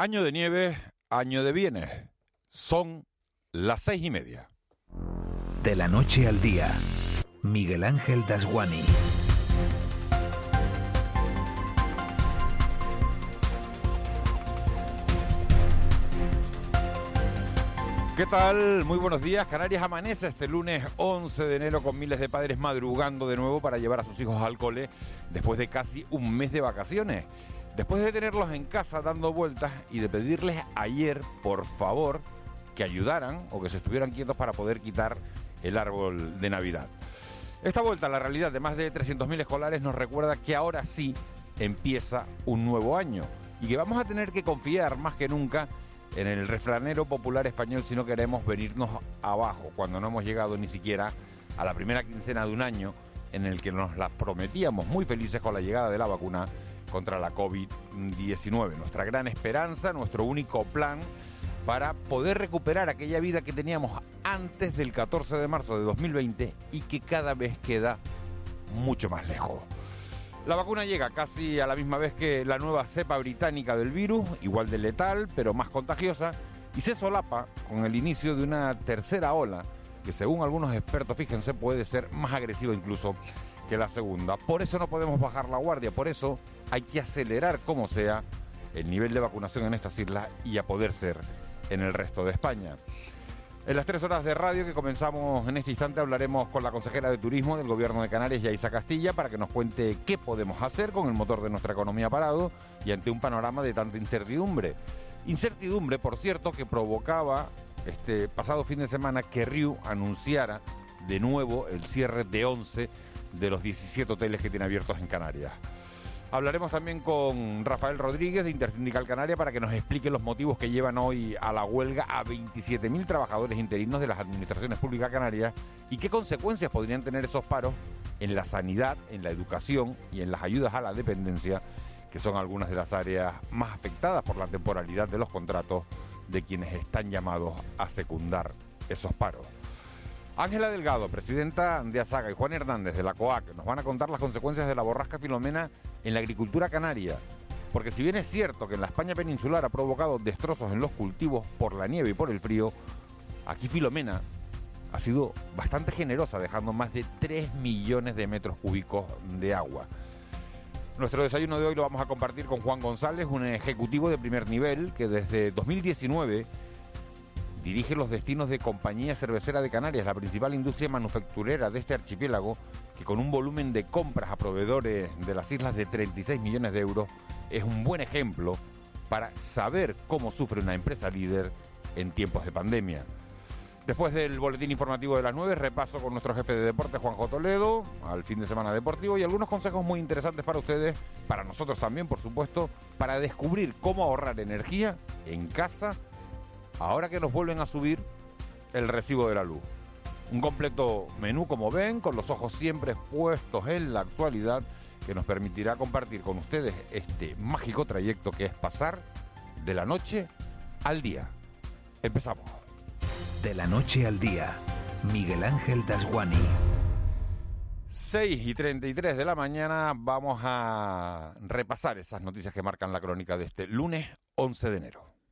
Año de nieve, año de bienes. Son las seis y media. De la noche al día, Miguel Ángel Dasguani. ¿Qué tal? Muy buenos días. Canarias amanece este lunes 11 de enero con miles de padres madrugando de nuevo para llevar a sus hijos al cole después de casi un mes de vacaciones. Después de tenerlos en casa dando vueltas y de pedirles ayer, por favor, que ayudaran o que se estuvieran quietos para poder quitar el árbol de Navidad. Esta vuelta a la realidad de más de 300.000 escolares nos recuerda que ahora sí empieza un nuevo año y que vamos a tener que confiar más que nunca en el refranero popular español si no queremos venirnos abajo cuando no hemos llegado ni siquiera a la primera quincena de un año en el que nos la prometíamos muy felices con la llegada de la vacuna contra la COVID-19. Nuestra gran esperanza, nuestro único plan para poder recuperar aquella vida que teníamos antes del 14 de marzo de 2020 y que cada vez queda mucho más lejos. La vacuna llega casi a la misma vez que la nueva cepa británica del virus, igual de letal, pero más contagiosa, y se solapa con el inicio de una tercera ola que según algunos expertos, fíjense, puede ser más agresiva incluso que la segunda. Por eso no podemos bajar la guardia, por eso hay que acelerar como sea el nivel de vacunación en estas islas y a poder ser en el resto de España. En las tres horas de radio que comenzamos en este instante hablaremos con la consejera de Turismo del Gobierno de Canarias, Yaisa Castilla, para que nos cuente qué podemos hacer con el motor de nuestra economía parado y ante un panorama de tanta incertidumbre. Incertidumbre, por cierto, que provocaba este pasado fin de semana que Riu anunciara de nuevo el cierre de 11 de los 17 hoteles que tiene abiertos en Canarias. Hablaremos también con Rafael Rodríguez de Intersindical Canaria para que nos explique los motivos que llevan hoy a la huelga a 27.000 trabajadores interinos de las administraciones públicas canarias y qué consecuencias podrían tener esos paros en la sanidad, en la educación y en las ayudas a la dependencia, que son algunas de las áreas más afectadas por la temporalidad de los contratos de quienes están llamados a secundar esos paros. Ángela Delgado, presidenta de ASAGA, y Juan Hernández de la COAC nos van a contar las consecuencias de la borrasca Filomena en la agricultura canaria. Porque si bien es cierto que en la España peninsular ha provocado destrozos en los cultivos por la nieve y por el frío, aquí Filomena ha sido bastante generosa, dejando más de 3 millones de metros cúbicos de agua. Nuestro desayuno de hoy lo vamos a compartir con Juan González, un ejecutivo de primer nivel que desde 2019 dirige los destinos de Compañía Cervecera de Canarias, la principal industria manufacturera de este archipiélago, que con un volumen de compras a proveedores de las islas de 36 millones de euros, es un buen ejemplo para saber cómo sufre una empresa líder en tiempos de pandemia. Después del boletín informativo de las 9, repaso con nuestro jefe de deporte, Juanjo Toledo, al fin de semana deportivo y algunos consejos muy interesantes para ustedes, para nosotros también, por supuesto, para descubrir cómo ahorrar energía en casa ahora que nos vuelven a subir el recibo de la luz. Un completo menú, como ven, con los ojos siempre puestos en la actualidad, que nos permitirá compartir con ustedes este mágico trayecto que es pasar de la noche al día. Empezamos. De la noche al día, Miguel Ángel Dasguani. 6 y 33 de la mañana vamos a repasar esas noticias que marcan la crónica de este lunes 11 de enero.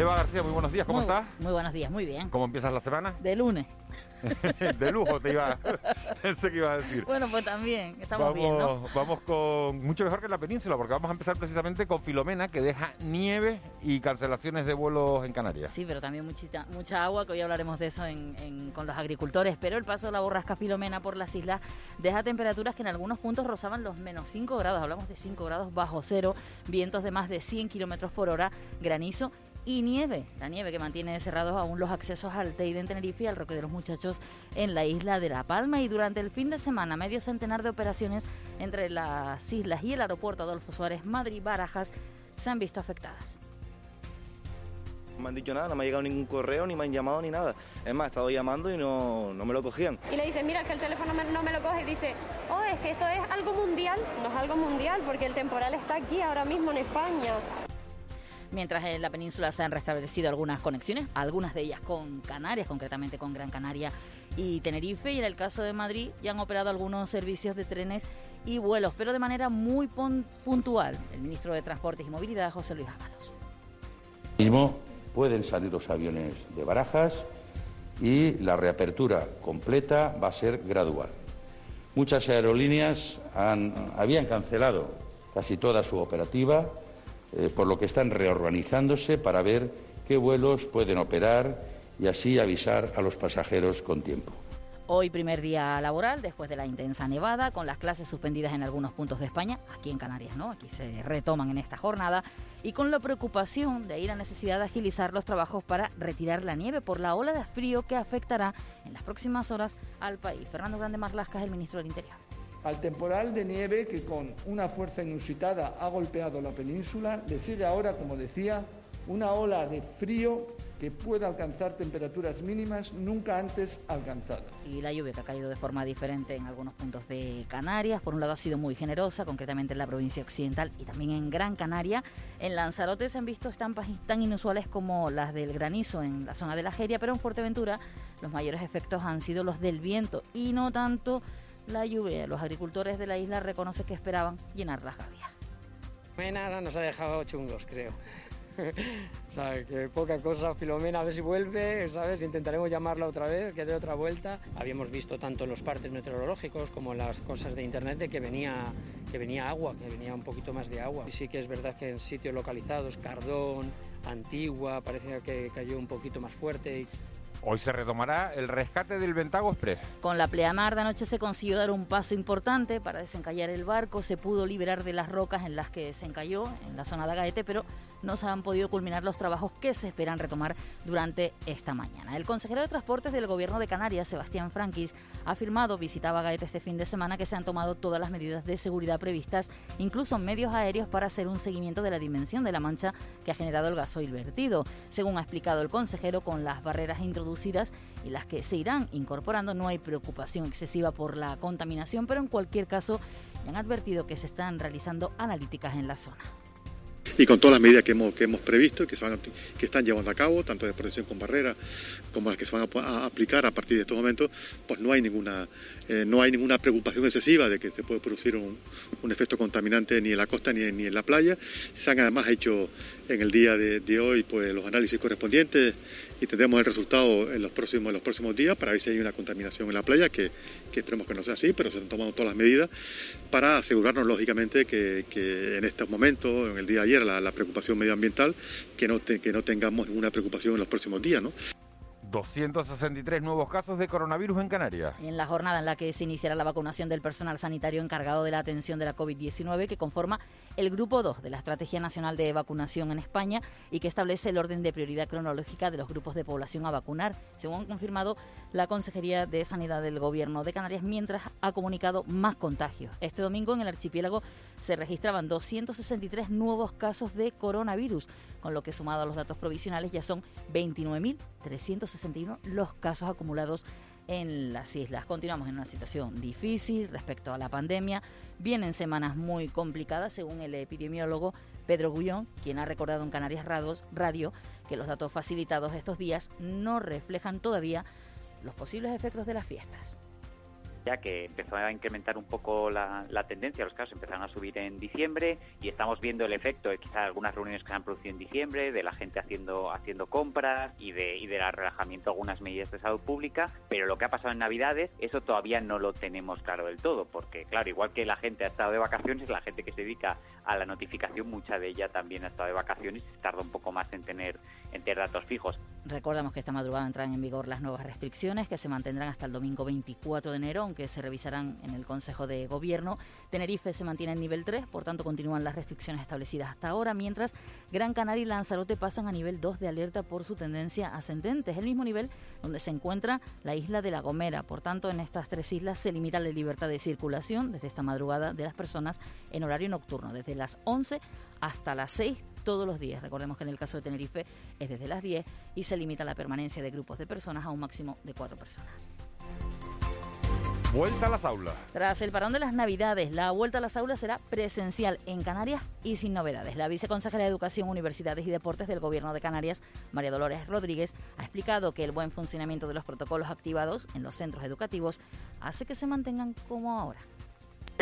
Eva García, muy buenos días, ¿cómo muy, estás? Muy buenos días, muy bien. ¿Cómo empiezas la semana? De lunes. de lujo te iba, pensé que iba a decir. Bueno, pues también, estamos vamos, bien, ¿no? Vamos con mucho mejor que la península, porque vamos a empezar precisamente con Filomena, que deja nieve y cancelaciones de vuelos en Canarias. Sí, pero también muchita, mucha agua, que hoy hablaremos de eso en, en- con los agricultores. Pero el paso de la borrasca Filomena por las islas deja temperaturas que en algunos puntos rozaban los menos 5 grados. Hablamos de 5 grados bajo cero, vientos de más de 100 kilómetros por hora, granizo y nieve. La nieve que mantiene cerrados aún los accesos al Teide en Tenerife y al Roque de los Muchachos en la isla de La Palma. Y durante el fin de semana, medio centenar de operaciones entre las islas y el aeropuerto Adolfo Suárez Madrid-Barajas se han visto afectadas. No me han dicho nada, no me ha llegado ningún correo, ni me han llamado, ni nada. Es más, he estado llamando y no, no me lo cogían. Y le dice, mira, que el teléfono no me lo coge. Y dice, oh, es que esto es algo mundial. No es algo mundial porque el temporal está aquí ahora mismo en España. Mientras en la península se han restablecido algunas conexiones, algunas de ellas con Canarias, concretamente con Gran Canaria y Tenerife, y en el caso de Madrid ya han operado algunos servicios de trenes y vuelos, pero de manera muy puntual. El ministro de Transportes y Movilidad, José Luis Ábalos. Pueden salir los aviones de barajas y la reapertura completa va a ser gradual. Muchas aerolíneas habían cancelado casi toda su operativa eh, por lo que están reorganizándose para ver qué vuelos pueden operar y así avisar a los pasajeros con tiempo. Hoy primer día laboral después de la intensa nevada, con las clases suspendidas en algunos puntos de España, aquí en Canarias, ¿no? Aquí se retoman en esta jornada y con la preocupación de ir la necesidad de agilizar los trabajos para retirar la nieve por la ola de frío que afectará en las próximas horas al país. Fernando Grande Marlasca el ministro del Interior al temporal de nieve que con una fuerza inusitada ha golpeado la península, le sigue ahora, como decía, una ola de frío que pueda alcanzar temperaturas mínimas nunca antes alcanzadas. Y la lluvia que ha caído de forma diferente en algunos puntos de Canarias, por un lado ha sido muy generosa, concretamente en la provincia occidental y también en Gran Canaria. En Lanzarote se han visto estampas tan inusuales como las del granizo en la zona de la Jeria, pero en Fuerteventura los mayores efectos han sido los del viento y no tanto la lluvia. Los agricultores de la isla reconocen que esperaban llenar las gavias. Filomena nos ha dejado chungos, creo. o sea, que poca cosa, Filomena, a ver si vuelve, ¿sabes? Intentaremos llamarla otra vez, que dé otra vuelta. Habíamos visto tanto en los partes meteorológicos como en las cosas de internet de que venía, que venía agua, que venía un poquito más de agua. Y sí que es verdad que en sitios localizados, Cardón, Antigua, parecía que cayó un poquito más fuerte. Hoy se retomará el rescate del Ventago Express. Con la pleamar de anoche se consiguió dar un paso importante para desencallar el barco. Se pudo liberar de las rocas en las que se encalló en la zona de Agaete, pero no se han podido culminar los trabajos que se esperan retomar durante esta mañana. El consejero de Transportes del Gobierno de Canarias, Sebastián Franquis, ha afirmado, visitaba Gaete este fin de semana, que se han tomado todas las medidas de seguridad previstas, incluso medios aéreos, para hacer un seguimiento de la dimensión de la mancha que ha generado el gasoil vertido. Según ha explicado el consejero, con las barreras introducidas y las que se irán incorporando, no hay preocupación excesiva por la contaminación, pero en cualquier caso, han advertido que se están realizando analíticas en la zona y con todas las medidas que hemos, que hemos previsto y que, se van que están llevando a cabo, tanto de protección con barreras como las que se van a, aplicar a partir de estos momentos, pues no hay ninguna, eh, no hay ninguna preocupación excesiva de que se puede producir un, efecto contaminante ni en la costa ni en, la playa. Se han además hecho en el día de, hoy pues, los análisis correspondientes y tendremos el resultado en los próximos, en los próximos días para ver si hay una contaminación en la playa, que, que esperemos que no sea así, pero se han tomado todas las medidas para asegurarnos lógicamente que, en estos momentos, en el día de ayer, la, preocupación medioambiental, que no, que no tengamos ninguna preocupación en los próximos días. ¿no? 263 nuevos casos de coronavirus en Canarias. En la jornada en la que se iniciará la vacunación del personal sanitario encargado de la atención de la COVID-19, que conforma el Grupo 2 de la Estrategia Nacional de Vacunación en España y que establece el orden de prioridad cronológica de los grupos de población a vacunar, según ha confirmado la Consejería de Sanidad del Gobierno de Canarias, mientras ha comunicado más contagios. Este domingo en el archipiélago se registraban 263 nuevos casos de coronavirus, con lo que sumado a los datos provisionales ya son 29.361 los casos acumulados en las islas. Continuamos en una situación difícil respecto a la pandemia. Vienen semanas muy complicadas, según el epidemiólogo Pedro Gullón, quien ha recordado en Canarias Radio que los datos facilitados estos días no reflejan todavía los posibles efectos de las fiestas ya que empezó a incrementar un poco la, tendencia, los casos empezaron a subir en diciembre y estamos viendo el efecto de quizás algunas reuniones que se han producido en diciembre, de la gente haciendo, haciendo compras y de, y del relajamiento de algunas medidas de salud pública, pero lo que ha pasado en Navidades, eso todavía no lo tenemos claro del todo, porque claro, igual que la gente ha estado de vacaciones, la gente que se dedica a la notificación, mucha de ella también ha estado de vacaciones y tarda un poco más en tener, en tener datos fijos. Recordamos que esta madrugada entran en vigor las nuevas restricciones que se mantendrán hasta el domingo 24 de enero, aunque se revisarán en el Consejo de Gobierno. Tenerife se mantiene en nivel 3, por tanto continúan las restricciones establecidas hasta ahora, mientras Gran Canaria y Lanzarote pasan a nivel 2 de alerta por su tendencia ascendente. Es el mismo nivel donde se encuentra la isla de La Gomera. Por tanto, en estas tres islas se limita la libertad de circulación desde esta madrugada de las personas en horario nocturno, desde las 11 hasta las 6 todos los días. Recordemos que en el caso de Tenerife es desde las 10 y se limita la permanencia de grupos de personas a un máximo de cuatro personas. Vuelta a las aulas. Tras el parón de las Navidades, la vuelta a las aulas será presencial en Canarias y sin novedades. La viceconsejera de Educación, Universidades y Deportes del Gobierno de Canarias, María Dolores Rodríguez, ha explicado que el buen funcionamiento de los protocolos activados en los centros educativos hace que se mantengan como ahora.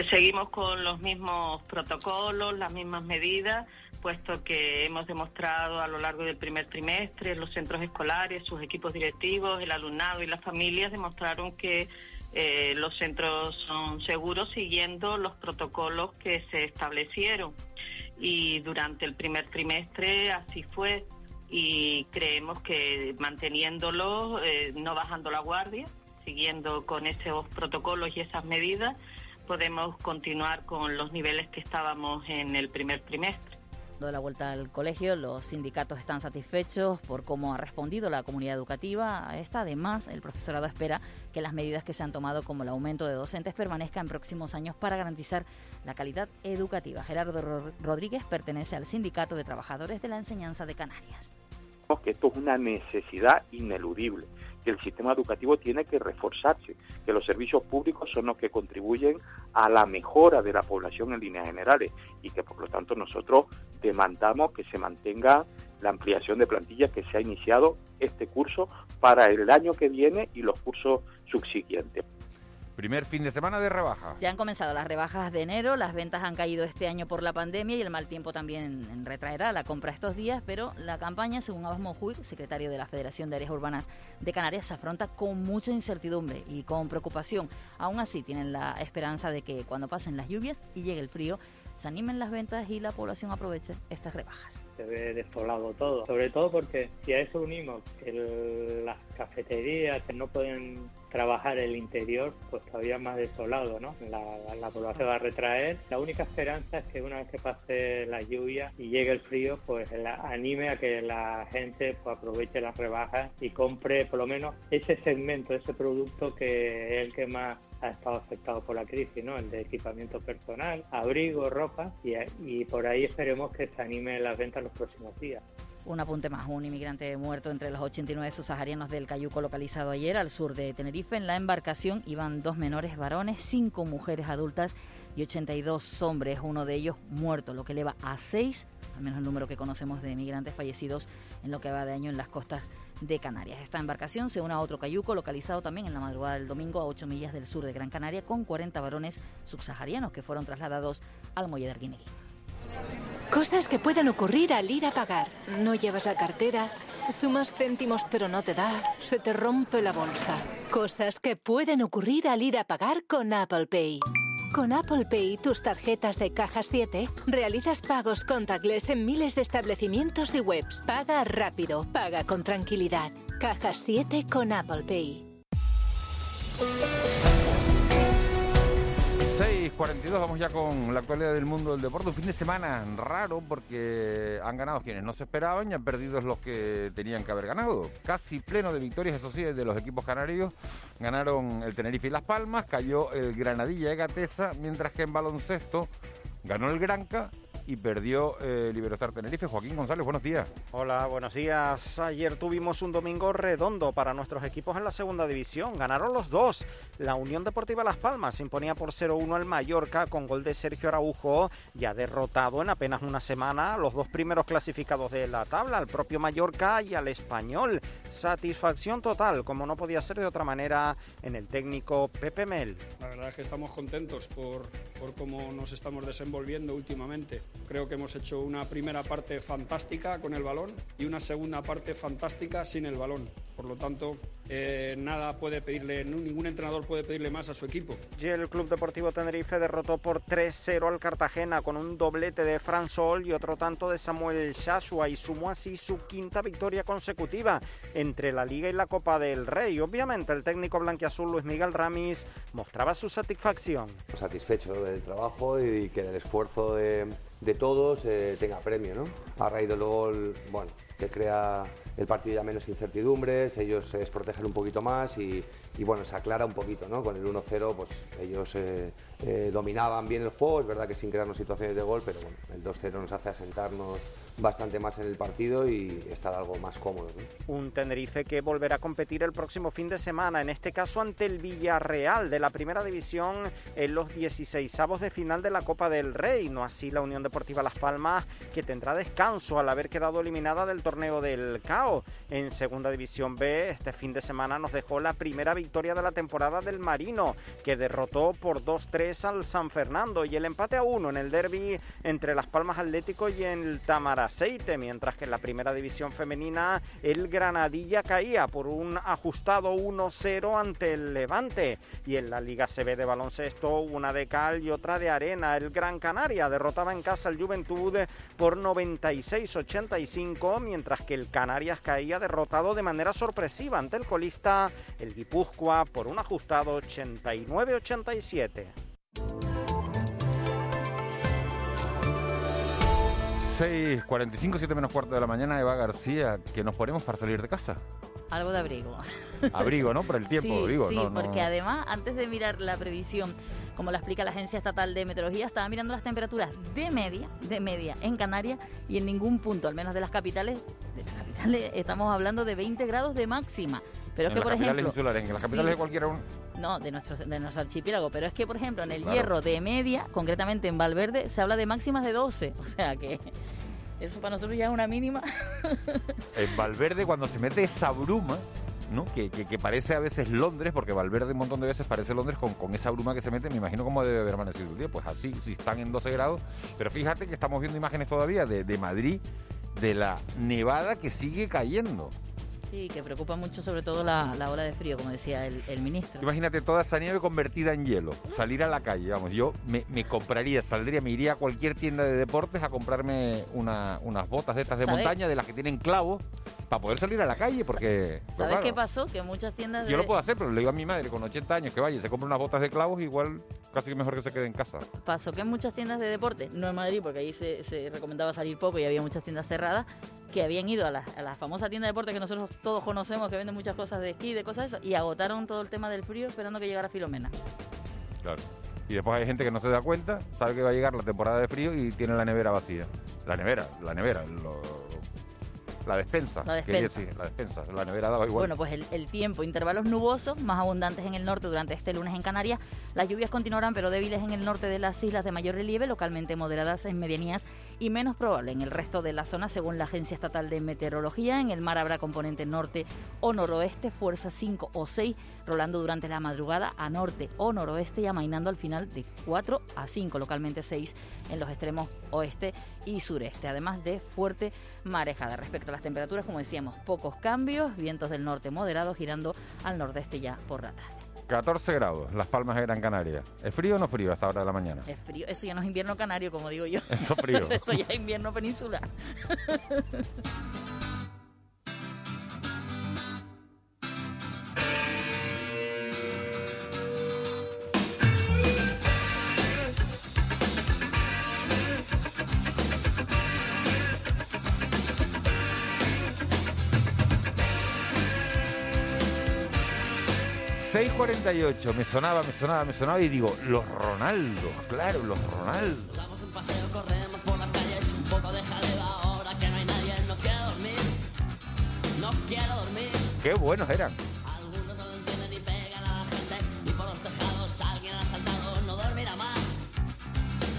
Seguimos con los mismos protocolos, las mismas medidas puesto que hemos demostrado a lo largo del primer trimestre, los centros escolares, sus equipos directivos, el alumnado y las familias demostraron que eh, los centros son seguros siguiendo los protocolos que se establecieron. Y durante el primer trimestre así fue y creemos que manteniéndolo, eh, no bajando la guardia, siguiendo con esos protocolos y esas medidas, podemos continuar con los niveles que estábamos en el primer trimestre de la vuelta al colegio, los sindicatos están satisfechos por cómo ha respondido la comunidad educativa a esta. Además, el profesorado espera que las medidas que se han tomado, como el aumento de docentes, permanezcan en próximos años para garantizar la calidad educativa. Gerardo Rodríguez pertenece al Sindicato de Trabajadores de la Enseñanza de Canarias. Que esto es una necesidad ineludible que el sistema educativo tiene que reforzarse, que los servicios públicos son los que contribuyen a la mejora de la población en líneas generales y que por lo tanto nosotros demandamos que se mantenga la ampliación de plantillas que se ha iniciado este curso para el año que viene y los cursos subsiguientes. Primer fin de semana de rebaja. Ya han comenzado las rebajas de enero, las ventas han caído este año por la pandemia y el mal tiempo también retraerá la compra estos días, pero la campaña, según Abbas Monjuy, secretario de la Federación de Áreas Urbanas de Canarias, se afronta con mucha incertidumbre y con preocupación. Aún así, tienen la esperanza de que cuando pasen las lluvias y llegue el frío, se animen las ventas y la población aproveche estas rebajas. Se ve despoblado todo, sobre todo porque si a eso unimos que las cafeterías que no pueden trabajar el interior, pues todavía más desolado, ¿no? La, población va a retraer. La única esperanza es que una vez que pase la lluvia y llegue el frío, pues anime a que la gente pues, aproveche las rebajas y compre por lo menos ese segmento, ese producto que es el que más ha estado afectado por la crisis, ¿no? El de equipamiento personal, abrigo, ropa y, y por ahí esperemos que se anime las ventas próximos días. Un apunte más, un inmigrante muerto entre los 89 subsaharianos del Cayuco localizado ayer al sur de Tenerife. En la embarcación iban dos menores varones, cinco mujeres adultas y 82 hombres, uno de ellos muerto, lo que eleva a seis, al menos el número que conocemos de inmigrantes fallecidos en lo que va de año en las costas de Canarias. Esta embarcación se une a otro cayuco localizado también en la madrugada del domingo a 8 millas del sur de Gran Canaria con 40 varones subsaharianos que fueron trasladados al muelle de Arguineguín. Cosas que pueden ocurrir al ir a pagar. No llevas la cartera, sumas céntimos pero no te da, se te rompe la bolsa. Cosas que pueden ocurrir al ir a pagar con Apple Pay. Con Apple Pay, tus tarjetas de caja 7, realizas pagos contactless en miles de establecimientos y webs. Paga rápido, paga con tranquilidad. Caja 7 con Apple Pay. 6.42, vamos ya con la actualidad del mundo del deporte. Un fin de semana raro porque han ganado quienes no se esperaban y han perdido los que tenían que haber ganado. Casi pleno de victorias, eso sí, de los equipos canarios. Ganaron el Tenerife y Las Palmas, cayó el Granadilla de Gatesa, mientras que en baloncesto ganó el Granca y perdió eh, Liberostar Tenerife. Joaquín González, buenos días. Hola, buenos días. Ayer tuvimos un domingo redondo para nuestros equipos en la segunda división. Ganaron los dos. La Unión Deportiva Las Palmas se imponía por 0-1 al Mallorca con gol de Sergio Araujo, ya derrotado en apenas una semana los dos primeros clasificados de la tabla, al propio Mallorca y al Español. Satisfacción total, como no podía ser de otra manera, en el técnico Pepe Mel. La verdad es que estamos contentos por, por cómo nos estamos desenvolviendo últimamente. Creo que hemos hecho una primera parte fantástica con el balón y una segunda parte fantástica sin el balón. Por lo tanto, eh, nada puede pedirle, ningún entrenador puede pedirle más a su equipo. Y el Club Deportivo Tenerife derrotó por 3-0 al Cartagena con un doblete de Fran Sol y otro tanto de Samuel Shashua y sumó así su quinta victoria consecutiva entre la Liga y la Copa del Rey. Obviamente el técnico blanquiazul Luis Miguel Ramis mostraba su satisfacción. satisfecho del trabajo y que del esfuerzo de, de todos eh, tenga premio, ¿no? A raíz del gol, bueno, que crea el partido ya menos incertidumbres, ellos se desprotegen un poquito más y, bueno, se aclara un poquito, ¿no? Con el 1-0, pues ellos eh, eh, dominaban bien el juego, es verdad que sin crearnos situaciones de gol, pero bueno, el 2-0 nos hace asentarnos bastante más en el partido y estar algo más cómodos, ¿no? Un Tenerife que volverá a competir el próximo fin de semana, en este caso ante el Villarreal de la Primera División en los 16avos de final de la Copa del Rey. No así la Unión Deportiva Las Palmas, que tendrá descanso al haber quedado eliminada del torneo del CAO. En Segunda División B, este fin de semana nos dejó la primera victoria de la temporada del Marino, que derrotó por 2-3 al San Fernando y el empate a 1 en el derby entre Las Palmas Atlético y el Mientras que en la Primera División Femenina el Granadilla caía por un ajustado 1-0 ante el Levante. Y en la Liga CB de baloncesto, una de cal y otra de arena. El Gran Canaria derrotaba en casa al Juventud por 96-85, mientras que el Canarias caía derrotado de manera sorpresiva ante el colista, el Guipúzcoa, por un ajustado 89-87. 6.45, 7 menos cuarto de la mañana, Eva García, que nos ponemos para salir de casa. Algo de abrigo. Abrigo, ¿no? Por el tiempo, sí, digo. Sí, no, no- porque además, antes de mirar la previsión, como la explica la Agencia Estatal de Meteorología, estaba mirando las temperaturas de media, de media en Canarias y en ningún punto, al menos de las capitales, de las capitales estamos hablando de 20 grados de máxima. Pero es en que, las por capitales ejemplo... insulares, en las capitales Sí. de cualquiera un... No, de nuestro, de nuestro archipiélago. Pero es que, por ejemplo, en el Claro. Hierro de media, concretamente en Valverde, se habla de máximas de 12. O sea que eso para nosotros ya es una mínima. En Valverde, cuando se mete esa bruma, ¿no? Que, que- que parece a veces Londres, porque Valverde un montón de veces parece Londres con, con esa bruma que se mete, me imagino cómo debe haber amanecido el día. Pues así, si están en 12 grados. Pero fíjate que estamos viendo imágenes todavía de, de Madrid, de la nevada que sigue cayendo. Sí, que preocupa mucho sobre todo la, la ola de frío, como decía el, el ministro. Imagínate toda esa nieve convertida en hielo. Salir a la calle, vamos, yo me, me compraría, saldría, me iría a cualquier tienda de deportes a comprarme una- unas botas de estas de montaña, de las que tienen clavos, para poder salir a la calle, porque... ¿Sabes claro, qué pasó? Que muchas tiendas de... Yo lo puedo hacer, pero le digo a mi madre con 80 años que vaya se compre unas botas de clavos, igual casi que mejor que se quede en casa. pasó que en muchas tiendas de deporte, no en Madrid, porque ahí se, se recomendaba salir poco y había muchas tiendas cerradas, que habían ido a la, a la famosa tienda de deporte que nosotros todos conocemos, que venden muchas cosas de esquí, de cosas de eso, y agotaron todo el tema del frío esperando que llegara Filomena. Claro. Y después hay gente que no se da cuenta, sabe que va a llegar la temporada de frío y tiene la nevera vacía. La nevera, la nevera, lo- la despensa. La despensa. la despensa. La nevera daba igual. Bueno, pues el, el tiempo, intervalos nubosos, más abundantes en el norte durante este lunes en Canarias. Las lluvias continuarán, pero débiles en el norte de las islas de mayor relieve, localmente moderadas en medianías y menos probable en el resto de la zona, según la Agencia Estatal de Meteorología. En el mar habrá componente norte o noroeste, fuerza 5 o 6, rolando durante la madrugada a norte o noroeste y amainando al final de 4 a 5, localmente 6 en los extremos oeste y sureste, además de fuerte marejada. Respecto a las temperaturas, como decíamos, pocos cambios, vientos del norte moderados girando al nordeste ya por la tarde. 14 grados, Las Palmas de Gran Canaria. ¿Es frío o no frío a esta hora de la mañana? Es frío, eso ya no es invierno canario, como digo yo. Eso frío. eso ya es invierno peninsular. ...6.48, me sonaba, me sonaba, me sonaba y digo, los Ronaldos, claro, los Ronaldos. Damos un paseo, corremos por las calles, un poco de jaleo ahora que no hay nadie, no quiero dormir, no quiero dormir. Qué buenos eran. Algunos no entienden ni pegan a la gente, y por los tejados alguien ha saltado, no dormirá más.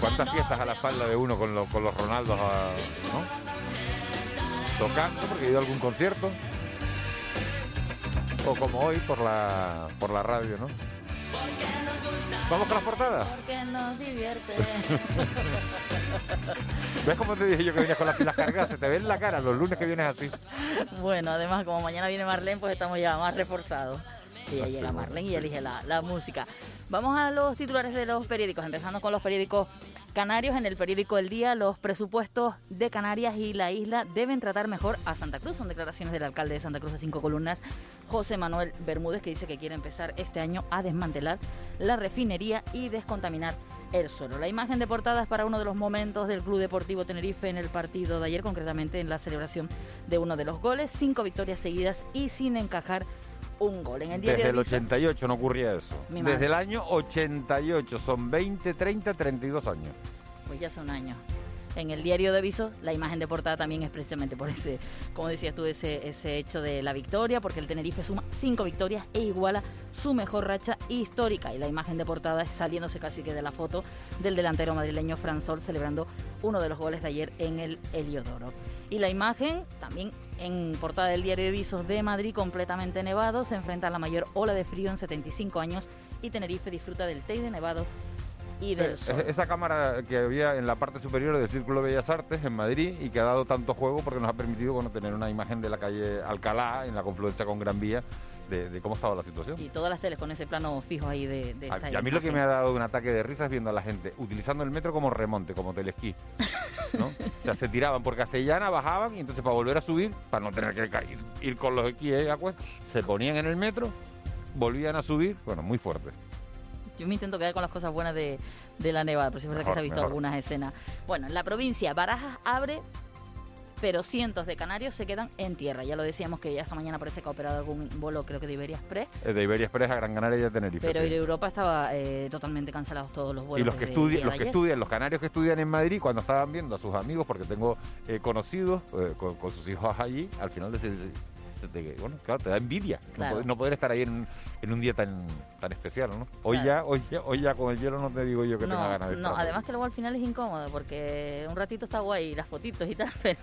¿Cuántas fiestas a la espalda de uno con, lo- con los Ronaldos, ah, ¿no? Tocando, porque he ido a algún concierto. O como hoy por la, por la radio, ¿no? ¿Vamos con las portadas? Porque nos divierte. ¿Ves cómo te dije yo que vienes con las pilas cargadas? Se te ve en la cara los lunes que vienes así. bueno, además, como mañana viene Marlene, pues estamos ya más reforzados. Y ya Así, llega bueno, Marlene y sí. elige la, la música. Vamos a los titulares de los periódicos, empezando con los periódicos canarios. En el periódico El Día, los presupuestos de Canarias y la isla deben tratar mejor a Santa Cruz. Son declaraciones del alcalde de Santa Cruz de Cinco Columnas, José Manuel Bermúdez, que dice que quiere empezar este año a desmantelar la refinería y descontaminar el suelo. La imagen de portada es para uno de los momentos del Club Deportivo Tenerife en el partido de ayer, concretamente en la celebración de uno de los goles. Cinco victorias seguidas y sin encajar un gol. En el diario Desde el Avisa- 88 no ocurría eso. Desde el año 88, son 20, 30, 32 años. Pues ya hace un año. En el diario de Viso, la imagen de portada también es precisamente por ese, como decías tú, ese, ese hecho de la victoria, porque el Tenerife suma cinco victorias e iguala su mejor racha histórica. Y la imagen de portada es saliéndose casi que de la foto del delantero madrileño Fransol celebrando uno de los goles de ayer en el Heliodoro. Y la imagen también en portada del diario de Visos de Madrid, completamente nevado, se enfrenta a la mayor ola de frío en 75 años y Tenerife disfruta del Teide nevado y del sol. Esa cámara que había en la parte superior del Círculo de Bellas Artes en Madrid y que ha dado tanto juego porque nos ha permitido bueno, tener una imagen de la calle Alcalá en la confluencia con Gran Vía de, de cómo estaba la situación. Y todas las teles con ese plano fijo ahí de, de A- y a mí lo que me ha dado un ataque de risas viendo a la gente utilizando el metro como remonte, como telesquí. ¿no? O sea, se tiraban por Castellana, bajaban y entonces para volver a subir, para no tener que ir con los esquíes a cuesta, se ponían en el metro, volvían a subir, bueno, muy fuerte. Yo me intento quedar con las cosas buenas de, de la nevada, pero sí es verdad que se ha visto mejor. algunas escenas. Bueno, en la provincia, Barajas abre, pero cientos de canarios se quedan en tierra. Ya lo decíamos que ya esta mañana parece que ha operado algún vuelo, creo que de Iberia Express, Eh, De Iberia Express a Gran Canaria y a Tenerife. pero sí. Europa estaba eh, totalmente cancelados todos los vuelos. Y los que estudian, los de que ayer. estudian, los canarios que estudian en Madrid, cuando estaban viendo a sus amigos, porque tengo eh, conocidos eh, con, con sus hijos allí, al final de ese- se te, bueno, claro, te da envidia no Claro. poder, no poder estar ahí en, en un día tan tan especial, ¿no? Hoy Claro. ya, hoy ya, hoy ya con el hielo no te digo yo que no, tenga ganas de no, estar. además que luego al final es incómodo porque un ratito está guay las fotitos y tal, pero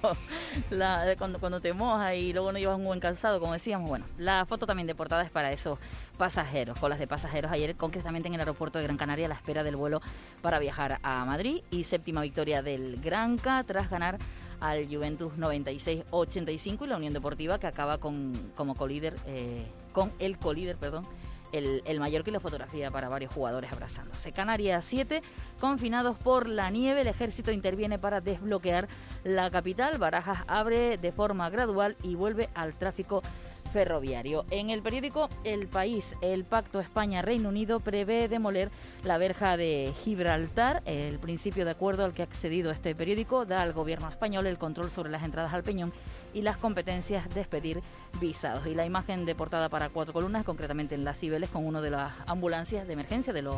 la- cuando, cuando te mojas y luego no llevas un buen calzado, como decíamos, bueno, la foto también de portada es para esos pasajeros, colas de pasajeros ayer concretamente en el aeropuerto de Gran Canaria a la espera del vuelo para viajar a Madrid y séptima victoria del Granca tras ganar al Juventus 96-85 y la Unión Deportiva que acaba con como colíder eh, con el colíder, perdón, el, el Mallorca y la fotografía para varios jugadores abrazándose. Canarias 7, confinados por la nieve, el ejército interviene para desbloquear la capital. Barajas abre de forma gradual y vuelve al tráfico ferroviario. En el periódico El País, el Pacto España-Reino Unido prevé demoler la verja de Gibraltar. El principio de acuerdo al que ha accedido este periódico da al gobierno español el control sobre las entradas al Peñón y las competencias de expedir visados. Y la imagen de portada para cuatro columnas, concretamente en las Cibeles, con uno de las ambulancias de emergencia de los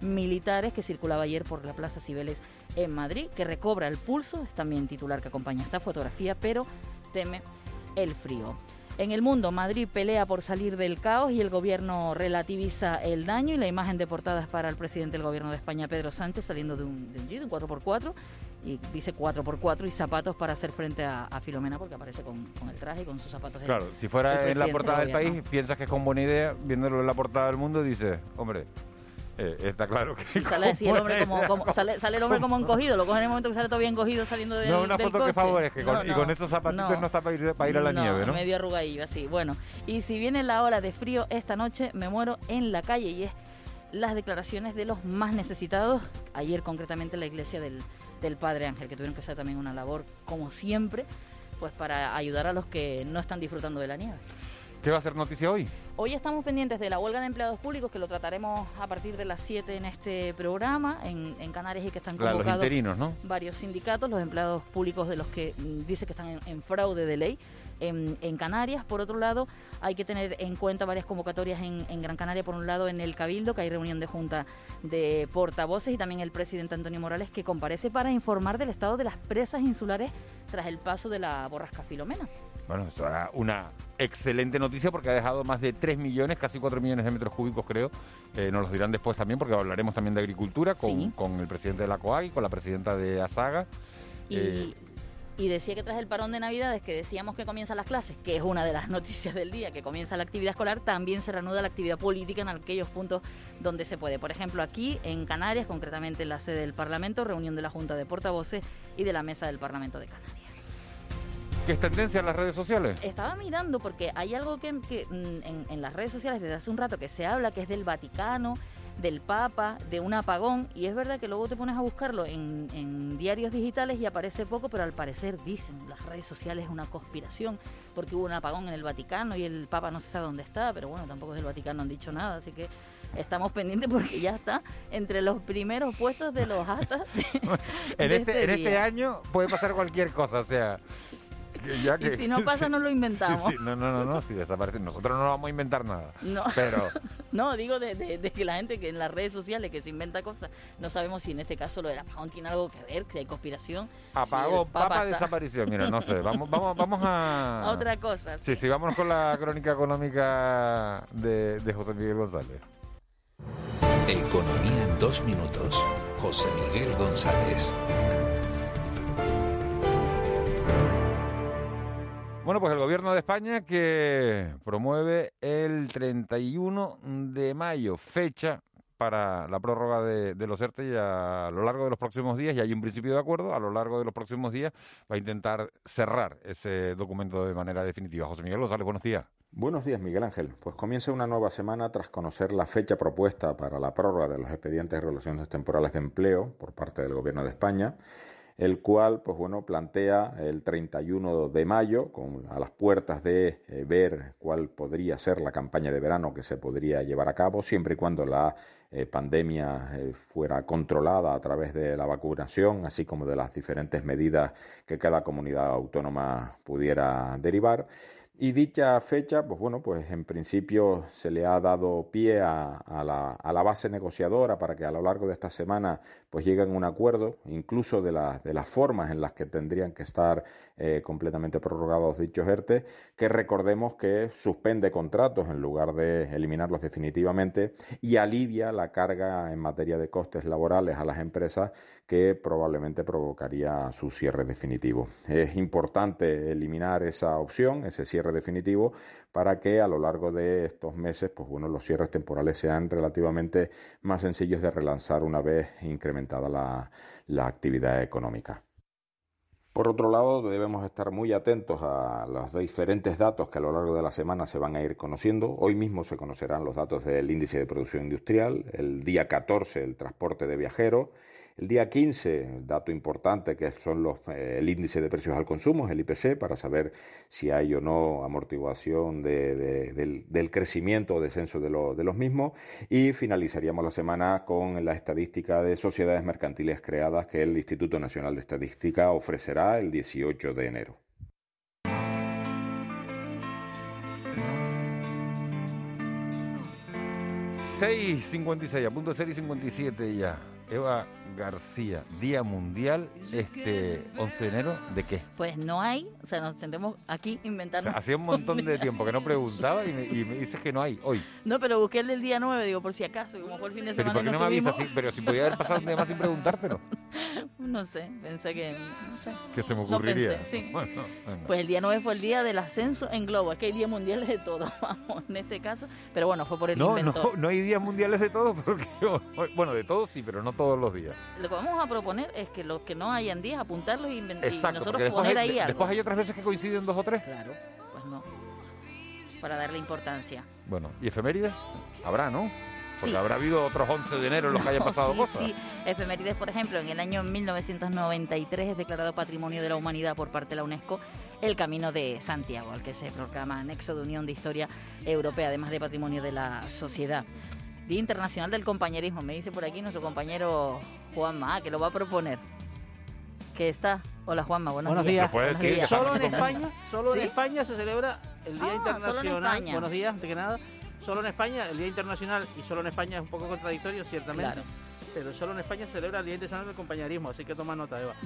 militares que circulaba ayer por la Plaza Cibeles en Madrid, que recobra el pulso, es también titular que acompaña esta fotografía, pero teme el frío. En el mundo, Madrid pelea por salir del caos y el gobierno relativiza el daño y la imagen de portada es para el presidente del gobierno de España, Pedro Sánchez, saliendo de un, de un Jeep, un 4x4, y dice 4x4 y zapatos para hacer frente a, a Filomena porque aparece con, con el traje y con sus zapatos. el- Claro, si fuera en la portada del país, piensas que es con buena idea, viéndolo en la portada del mundo, dices, hombre, eh, está claro que. Y sale así el hombre como, como- sale, sale el hombre como encogido, lo coge en el momento que sale todo bien encogido saliendo del, No, una del foto coche. que favorezca, No, y con esos zapatitos no, está para ir, para ir a la nieve, ¿no? medio arrugadillo, así. Bueno, y si viene la ola de frío esta noche, me muero en la calle y es las declaraciones de los más necesitados. Ayer concretamente en la iglesia del, del Padre Ángel, que tuvieron que hacer también una labor, como siempre, pues para ayudar a los que no están disfrutando de la nieve. ¿Qué va a ser noticia hoy? Hoy estamos pendientes de la huelga de empleados públicos, que lo trataremos a partir de las 7 en este programa, en, en Canarias y que están los convocados interinos, ¿no? varios sindicatos, los empleados públicos de los que mm, dice que están en, en fraude de ley en, en Canarias. Por otro lado, hay que tener en cuenta varias convocatorias en, en Gran Canaria. Por un lado, en el Cabildo, que hay reunión de junta de portavoces y también el presidente Antonio Morales, que comparece para informar del estado de las presas insulares tras el paso de la borrasca Filomena. Bueno, eso era una excelente noticia porque ha dejado más de 3 millones, casi 4 millones de metros cúbicos, creo. Eh, nos los dirán después también porque hablaremos también de agricultura con, Sí. con el presidente de la COAG y con la presidenta de ASAGA. Y Eh, Y decía que tras el parón de Navidades, que decíamos que comienzan las clases, que es una de las noticias del día, que comienza la actividad escolar, también se reanuda la actividad política en aquellos puntos donde se puede. Por ejemplo, aquí en Canarias, concretamente en la sede del Parlamento, reunión de la Junta de Portavoces y de la Mesa del Parlamento de Canarias. ¿Qué es tendencia en las redes sociales? Estaba mirando porque hay algo que, que, mm, en, en las redes sociales desde hace un rato que se habla, que es del Vaticano, del Papa, de un apagón, y es verdad que luego te pones a buscarlo en, en diarios digitales y aparece poco, pero al parecer dicen, las redes sociales es una conspiración, porque hubo un apagón en el Vaticano y el Papa no se sabe dónde está, pero bueno, tampoco del Vaticano han dicho nada, así que estamos pendientes porque ya está entre los primeros puestos de los En de este, en este año puede pasar cualquier cosa, o sea... que Y si no pasa, no lo inventamos. Sí, sí, no, no, no, no, si desaparece. Nosotros no vamos a inventar nada. No. Pero No, digo de, de- de que la gente que en las redes sociales que se inventa cosas, no sabemos si en este caso lo del apagón tiene algo que ver, que hay conspiración. si apagó, el Papa papa está- desapareció. Mira, no sé, vamos, vamos, vamos a... A otra cosa. Sí, sí, vámonos con la crónica económica de, de José Miguel González. Economía en dos minutos. José Miguel González. Bueno, pues el gobierno de España que promueve el 31 de mayo, fecha para la prórroga de, los ERTE y a lo largo de los próximos días, y hay un principio de acuerdo, a lo largo de los próximos días va a intentar cerrar ese documento de manera definitiva. José Miguel González, buenos días. Buenos días, Miguel Ángel. Pues comienza una nueva semana tras conocer la fecha propuesta para la prórroga de los expedientes de relaciones temporales de empleo por parte del Gobierno de España, el cual, pues bueno, plantea el 31 de mayo, con, a las puertas de eh, ver cuál podría ser la campaña de verano que se podría llevar a cabo, siempre y cuando la eh, pandemia eh, fuera controlada a través de la vacunación, así como de las diferentes medidas que cada comunidad autónoma pudiera derivar. Y dicha fecha, pues bueno, pues en principio se le ha dado pie a, la, a la base negociadora para que a lo largo de esta semana pues lleguen a un acuerdo, incluso de, de las formas en las que tendrían que estar eh, completamente prorrogados dichos ERTE, que recordemos que suspende contratos en lugar de eliminarlos definitivamente y alivia la carga en materia de costes laborales a las empresas que probablemente provocaría su cierre definitivo. Es importante eliminar esa opción, ese cierre definitivo, para que a lo largo de estos meses, pues bueno, los cierres temporales sean relativamente más sencillos de relanzar una vez incrementada la, la actividad económica. Por otro lado, debemos estar muy atentos a los diferentes datos que a lo largo de la semana se van a ir conociendo. Hoy mismo se conocerán los datos del índice de producción industrial, el día 14 el transporte de viajeros, el día 15, dato importante que son los, eh, el índice de precios al consumo, el IPC, para saber si hay o no amortiguación de- de- del, del crecimiento o descenso de, lo- de los mismos. Y finalizaríamos la semana con la estadística de sociedades mercantiles creadas que el Instituto Nacional de Estadística ofrecerá el 18 de enero. Seis 56, a punto de ser y 57 ya. Eva García, Día Mundial, este 11 de enero, ¿de qué? Pues no hay, o sea, nos tendremos aquí O inventarnos. sea, hacía un montón de tiempo que no preguntaba y me, y me dices que no hay hoy. No, pero busqué el del día 9, digo, por si acaso, como fue el fin de Pero ¿y semana. por qué y no me avisas? Sí, pero si podía haber pasado un día más sin preguntártelo. No sé, pensé que. No sé. Que se me No ocurriría. pensé, sí. Bueno, venga. Pues el día 9 fue el día del ascenso en globo. Es que hay días mundiales de todo, vamos, en este caso. Pero bueno, fue por el no, inventor. no, no hay días mundiales de todos, porque bueno, de todos sí, pero no todos los días. Lo que vamos a proponer es que los que no hayan días, apuntarlos y, inven- y nosotros poner hay, ahí algo. después hay otras veces que coinciden dos o tres. Claro, pues no. Para darle importancia. Bueno, ¿y efemérides? Habrá, ¿no? Porque Sí. habrá habido otros 11 de enero en los que hayan pasado sí, cosas. Sí, efemérides, por ejemplo, en el año 1993 es declarado Patrimonio de la Humanidad por parte de la UNESCO el Camino de Santiago, al que se proclama Nexo de Unión de Historia Europea, además de Patrimonio de la Sociedad. Día Internacional del Compañerismo, me dice por aquí nuestro compañero Juanma, que lo va a proponer. Que está. Hola Juanma, buenos, Buenos días. días. Buenos días. solo en España, solo ¿Sí? en España se celebra el Día Ah, solo en Internacional. España. Buenos días, antes que nada. Solo en España, el Día Internacional y solo en España es un poco contradictorio, ciertamente. Claro. pero solo en España celebra el Día Internacional del Compañerismo, así que toma nota, Eva.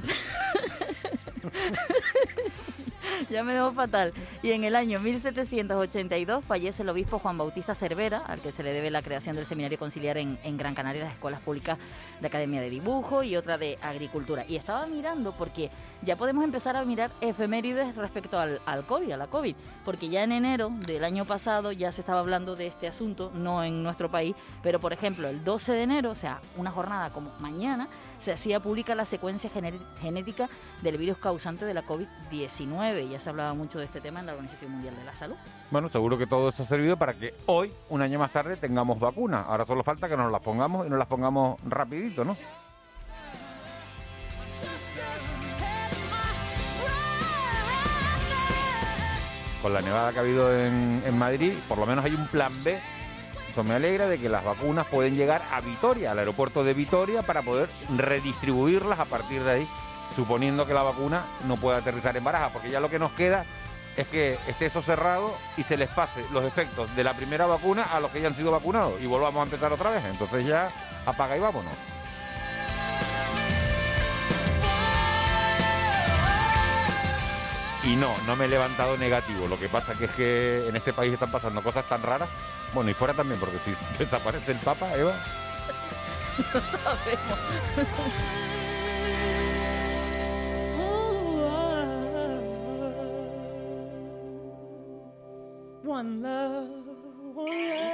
ya me debo fatal. Y en el año 1782 fallece el obispo Juan Bautista Cervera, al que se le debe la creación del seminario conciliar en, en Gran Canaria, las escuelas públicas de Academia de Dibujo y otra de Agricultura. Y estaba mirando porque ya podemos empezar a mirar efemérides respecto al, al COVID, a la COVID, porque ya en enero del año pasado ya se estaba hablando de este asunto, no en nuestro país, pero por ejemplo el 12 de enero, o sea, una jornada como mañana, se hacía pública la secuencia gené- genética del virus causante de la COVID-19. Ya se hablaba mucho de este tema en la Organización Mundial de la Salud. Bueno, seguro que todo eso ha servido para que hoy, un año más tarde, tengamos vacunas. Ahora solo falta que nos las pongamos y nos las pongamos rapidito, ¿no? Con la nevada que ha habido en, en Madrid, por lo menos hay un plan B. Me alegra de que las vacunas pueden llegar a Vitoria, al aeropuerto de Vitoria, para poder redistribuirlas a partir de ahí, suponiendo que la vacuna no pueda aterrizar en Baraja, porque ya lo que nos queda es que esté eso cerrado y se les pase los efectos de la primera vacuna a los que ya han sido vacunados y volvamos a empezar otra vez. Entonces ya apaga y vámonos. Y no, no me he levantado negativo. Lo que pasa es que en este país están pasando cosas tan raras. Bueno, y fuera también, porque si desaparece el Papa, Eva. No sabemos. One love.